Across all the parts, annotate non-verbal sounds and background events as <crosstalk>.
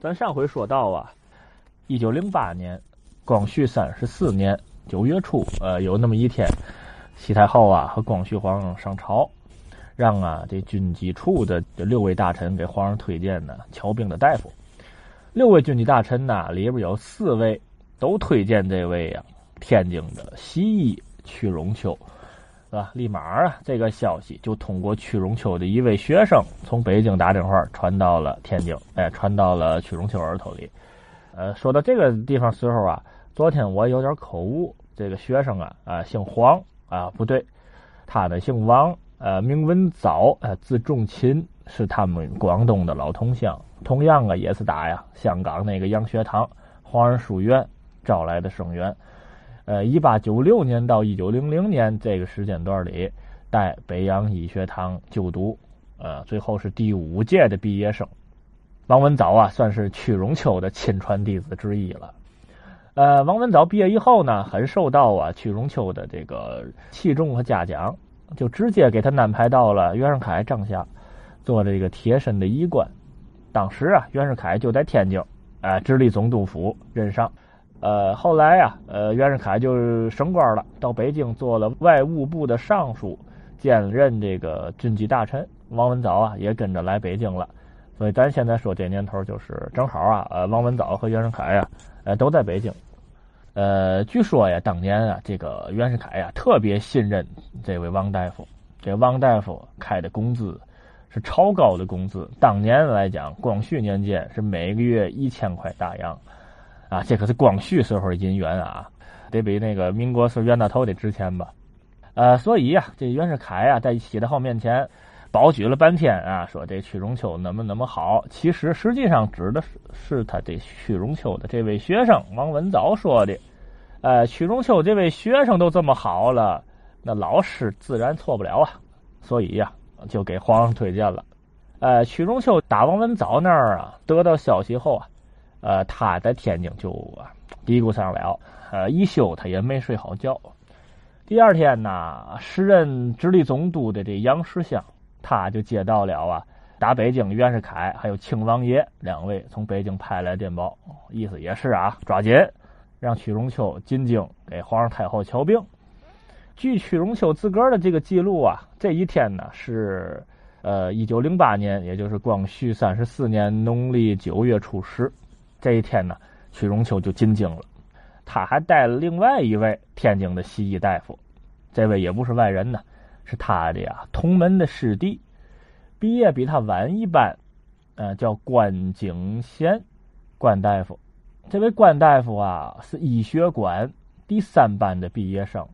咱上回说到啊，一九零八年，光绪三十四年九月初，呃，有那么一天，西太后啊和光绪皇上上朝，让啊这军机处的这六位大臣给皇上推荐呢瞧病的大夫。六位军机大臣呢，里边有四位都推荐这位啊天津的西医屈荣秋。是吧？立马啊，这个消息就通过屈荣秋的一位学生从北京打电话传到了天津，哎，传到了屈荣秋耳朵里。呃，说到这个地方时候啊，昨天我有点口误。这个学生啊，啊，姓黄啊，不对，他呢姓王，呃，名文藻，呃，字仲勤，是他们广东的老同乡。同样啊，也是打呀香港那个洋学堂皇仁书院招来的生源。呃，一八九六年到一九零零年这个时间段里，在北洋医学堂就读，呃，最后是第五届的毕业生。王文藻啊，算是屈荣秋的亲传弟子之一了。呃，王文藻毕业以后呢，很受到啊屈荣秋的这个器重和嘉奖，就直接给他安排到了袁世凯帐下，做这个贴身的医官。当时啊，袁世凯就在天津，呃，直隶总督府任上。呃，后来呀，呃，袁世凯就升官了，到北京做了外务部的尚书，兼任这个军机大臣。王文藻啊，也跟着来北京了。所以咱现在说这年头，就是正好啊，呃，王文藻和袁世凯呀，呃，都在北京。呃，据说呀，当年啊，这个袁世凯呀，特别信任这位王大夫。这王大夫开的工资是超高的工资，当年来讲，光绪年间是每个月一千块大洋。啊，这可是光绪时候的银元啊，得比那个民国时候袁大头得值钱吧？呃，所以呀，这袁世凯啊，在喜太后面前保举了半天啊，说这屈荣秋那么那么好，其实实际上指的是是他这屈荣秋的这位学生王文藻说的。呃，屈荣秋这位学生都这么好了，那老师自然错不了啊，所以呀，就给皇上推荐了。呃，屈荣秋打王文藻那儿啊，得到消息后啊。呃，他在天津就嘀咕上了，呃，一宿他也没睡好觉。第二天呢，时任直隶总督的这杨世香，他就接到了啊，打北京袁世凯还有庆王爷两位从北京派来电报，意思也是啊，抓紧让屈荣秋进京给皇上太后瞧病。据屈荣秋自个儿的这个记录啊，这一天呢是呃一九零八年，也就是光绪三十四年农历九月初十。这一天呢，曲荣秋就进京了。他还带了另外一位天津的西医大夫，这位也不是外人呢，是他的呀同门的师弟，毕业比他晚一班，呃，叫关景贤，关大夫。这位关大夫啊，是医学馆第三班的毕业生，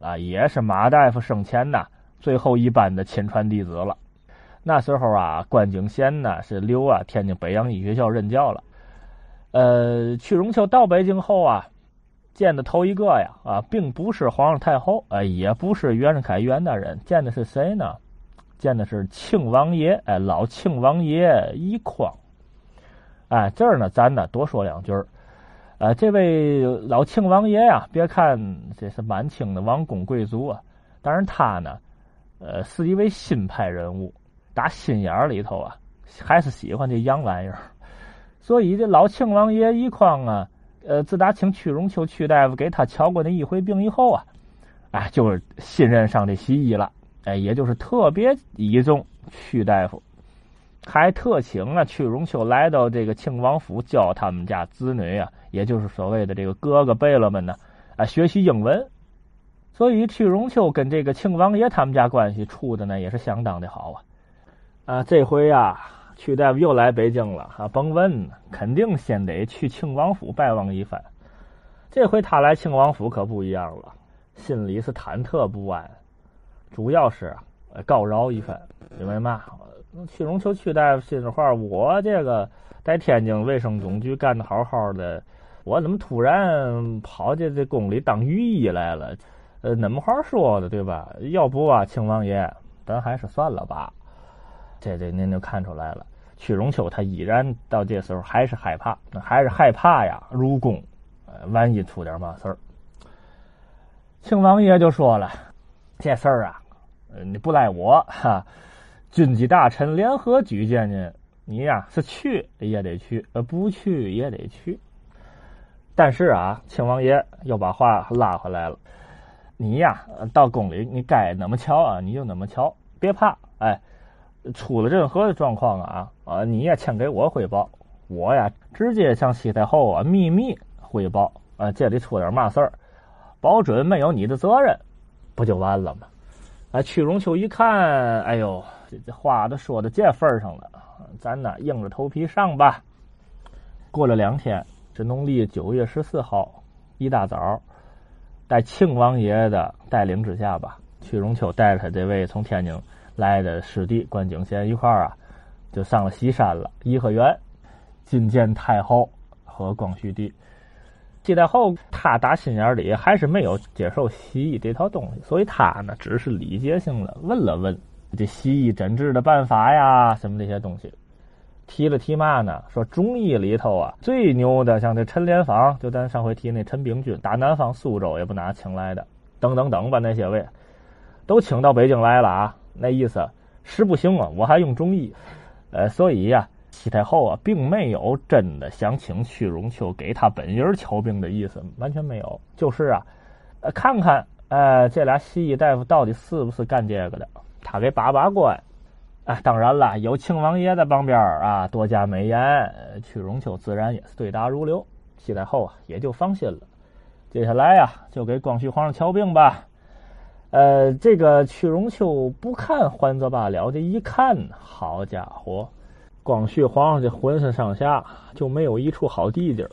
啊，也是马大夫生前呐最后一班的亲传弟子了。那时候啊，关景贤呢是留啊天津北洋医学校任教了。呃，屈荣秋到北京后啊，见的头一个呀啊，并不是皇上太后，呃，也不是袁世凯袁大人，见的是谁呢？见的是庆王爷，哎，老庆王爷一匡。哎，这儿呢，咱呢多说两句儿。呃，这位老庆王爷呀，别看这是满清的王公贵族啊，但是他呢，呃，是一位新派人物，打心眼里头啊，还是喜欢这洋玩意儿。所以这老庆王爷一匡啊，呃，自打请屈荣秋屈大夫给他瞧过那一回病以后啊，哎，就是信任上这西医了，哎，也就是特别倚重屈大夫，还特请啊屈荣秋来到这个庆王府教他们家子女啊，也就是所谓的这个哥哥贝勒们呢，啊，学习英文。所以屈荣秋跟这个庆王爷他们家关系处的呢，也是相当的好啊，啊，这回啊。屈大夫又来北京了，啊，甭问，肯定先得去庆王府拜望一番。这回他来庆王府可不一样了，心里是忐忑不安，主要是告饶一番。因为嘛，屈荣秋屈大夫心里话，我这个在天津卫生总局干的好好的，我怎么突然跑这这宫里当御医来了？呃，那么话说的，对吧？要不啊，庆王爷，咱还是算了吧。这这您就看出来了，屈荣秋他依然到这时候还是害怕，还是害怕呀，入宫，呃，万一出点嘛事儿。庆王爷就说了，这事儿啊，你不赖我哈，军机大臣联合举荐您，你呀是去也得去，呃不去也得去。但是啊，庆王爷又把话拉回来了，你呀到宫里，你该怎么瞧啊，你就怎么瞧，别怕，哎，出了任何的状况啊啊，你也先给我汇报，我呀直接向西太后啊秘密汇报，啊这里出点嘛事儿，保准没有你的责任，不就完了吗？啊，屈荣秋一看，哎呦，这这话都说到这份上了，咱呢硬着头皮上吧。过了两天，这农历九月十四号，一大早，在庆王爷的带领之下吧，屈荣秋带着他这位从天津来的师弟关景贤一块儿啊，就上了西山了，颐和园，觐见太后和光绪帝。西太后他打心眼里还是没有接受西医这套东西，所以他呢只是礼节性的问了问这西医诊治的办法呀，什么这些东西，提了提嘛呢？说中医里头啊最牛的，像这陈莲芳，就咱上回提那陈炳君，打南方苏州也不拿请来的，等等等吧，那些位都请到北京来了啊。那意思实不行啊，我还用中医，呃，所以呀。西太后啊，并没有真的想请屈荣秋给他本人瞧病的意思，完全没有。就是啊，呃，看看，呃，这俩西医大夫到底是不是干这个的，他给把把关。啊，当然了，有庆王爷在旁边啊，多加美言，屈荣秋自然也是对答如流。西太后啊，也就放心了。接下来呀，就给光绪皇上瞧病吧。呃，这个屈荣秋不看还则罢了，这一看，好家伙！光绪皇上这浑身上下就没有一处好地界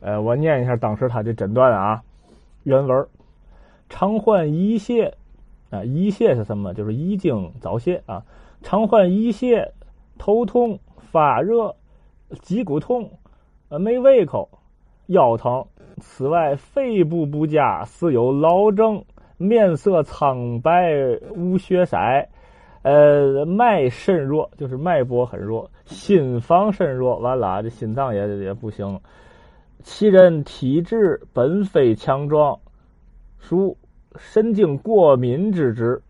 呃，我念一下当时他的诊断啊，原文：常患遗泄啊，遗泄是什么？就是遗精早泄啊。常患遗泄，头痛、发热、脊骨痛，呃，没胃口，腰疼。此外，肺部不佳，似有劳症，面色苍白，无血色。呃，脉甚弱，就是脉搏很弱；心房甚弱，完了，这心脏也也不行。其人体质本非强壮，属神经过敏之质，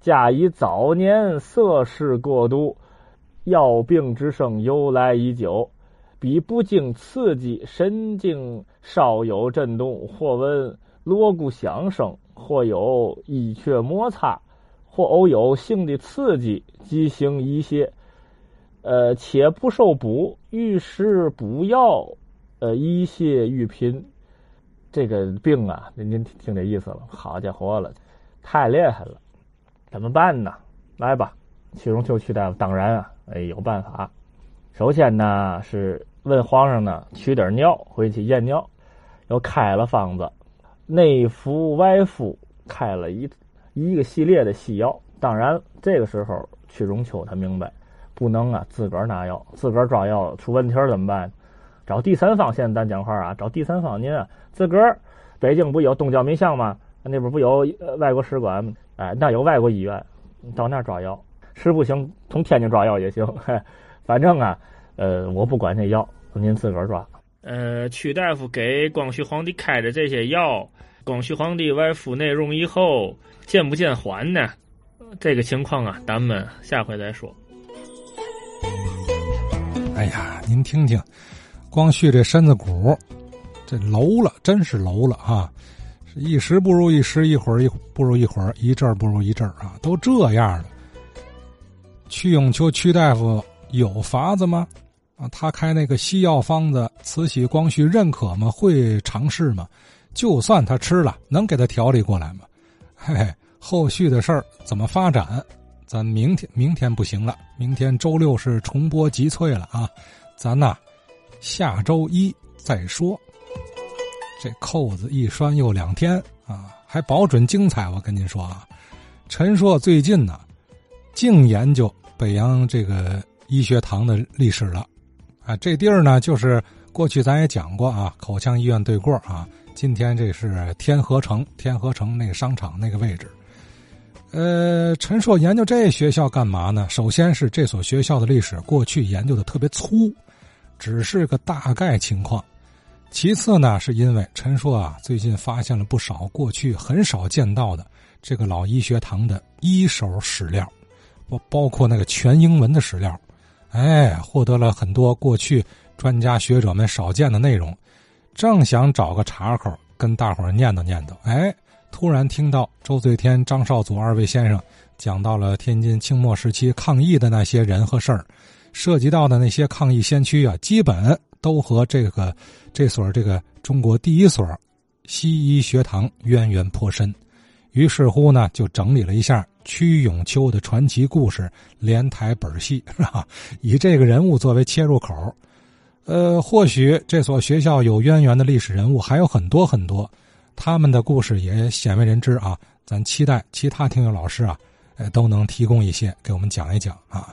加以早年色事过度，药病之声由来已久。彼不经刺激，神经稍有震动，或闻锣鼓响声，或有衣雀摩擦。或偶有性的刺激，即行一些，呃，且不受补，遇事补药，呃，一泻愈频。这个病啊，您您听这意思了？好家伙了，太厉害了！怎么办呢？来吧，去荣秋去大夫，当然啊，哎，有办法。首先呢，是问皇上呢，取点尿回去验尿，又开了方子，内服外敷，开了一。一个系列的西药，当然这个时候屈荣秋他明白，不能啊自个儿拿药，自个儿抓药出问题怎么办？找第三方。现在咱讲话啊，找第三方。您啊自个儿，北京不有东交民巷吗？那边不有外国使馆？哎，那有外国医院，到那儿抓药。实不行，从天津抓药也行。嘿 <laughs> 反正啊，呃，我不管那药，您自个儿抓。呃，屈大夫给光绪皇帝开的这些药。光绪皇帝外敷内容以后，见不见缓呢？这个情况啊，咱们下回再说。哎呀，您听听，光绪这身子骨，这楼了，真是楼了啊！一时不如一时，一会儿一不如一会儿，一阵儿不如一阵儿啊，都这样了。屈永秋屈大夫有法子吗？啊，他开那个西药方子，慈禧、光绪认可吗？会尝试吗？就算他吃了，能给他调理过来吗？嘿嘿，后续的事儿怎么发展？咱明天明天不行了，明天周六是重播集萃了啊！咱呐，下周一再说。这扣子一拴又两天啊，还保准精彩。我跟您说啊，陈硕最近呢，净研究北洋这个医学堂的历史了啊。这地儿呢，就是过去咱也讲过啊，口腔医院对过啊。今天这是天河城，天河城那个商场那个位置。呃，陈硕研究这学校干嘛呢？首先是这所学校的历史过去研究的特别粗，只是个大概情况。其次呢，是因为陈硕啊最近发现了不少过去很少见到的这个老医学堂的一手史料，包包括那个全英文的史料，哎，获得了很多过去专家学者们少见的内容。正想找个茬口跟大伙儿念叨念叨，哎，突然听到周最天、张少祖二位先生讲到了天津清末时期抗议的那些人和事儿，涉及到的那些抗议先驱啊，基本都和这个这所这个中国第一所西医学堂渊源颇深。于是乎呢，就整理了一下屈永秋的传奇故事连台本戏，<laughs> 是吧？以这个人物作为切入口。呃，或许这所学校有渊源的历史人物还有很多很多，他们的故事也鲜为人知啊。咱期待其他听友老师啊，呃，都能提供一些给我们讲一讲啊。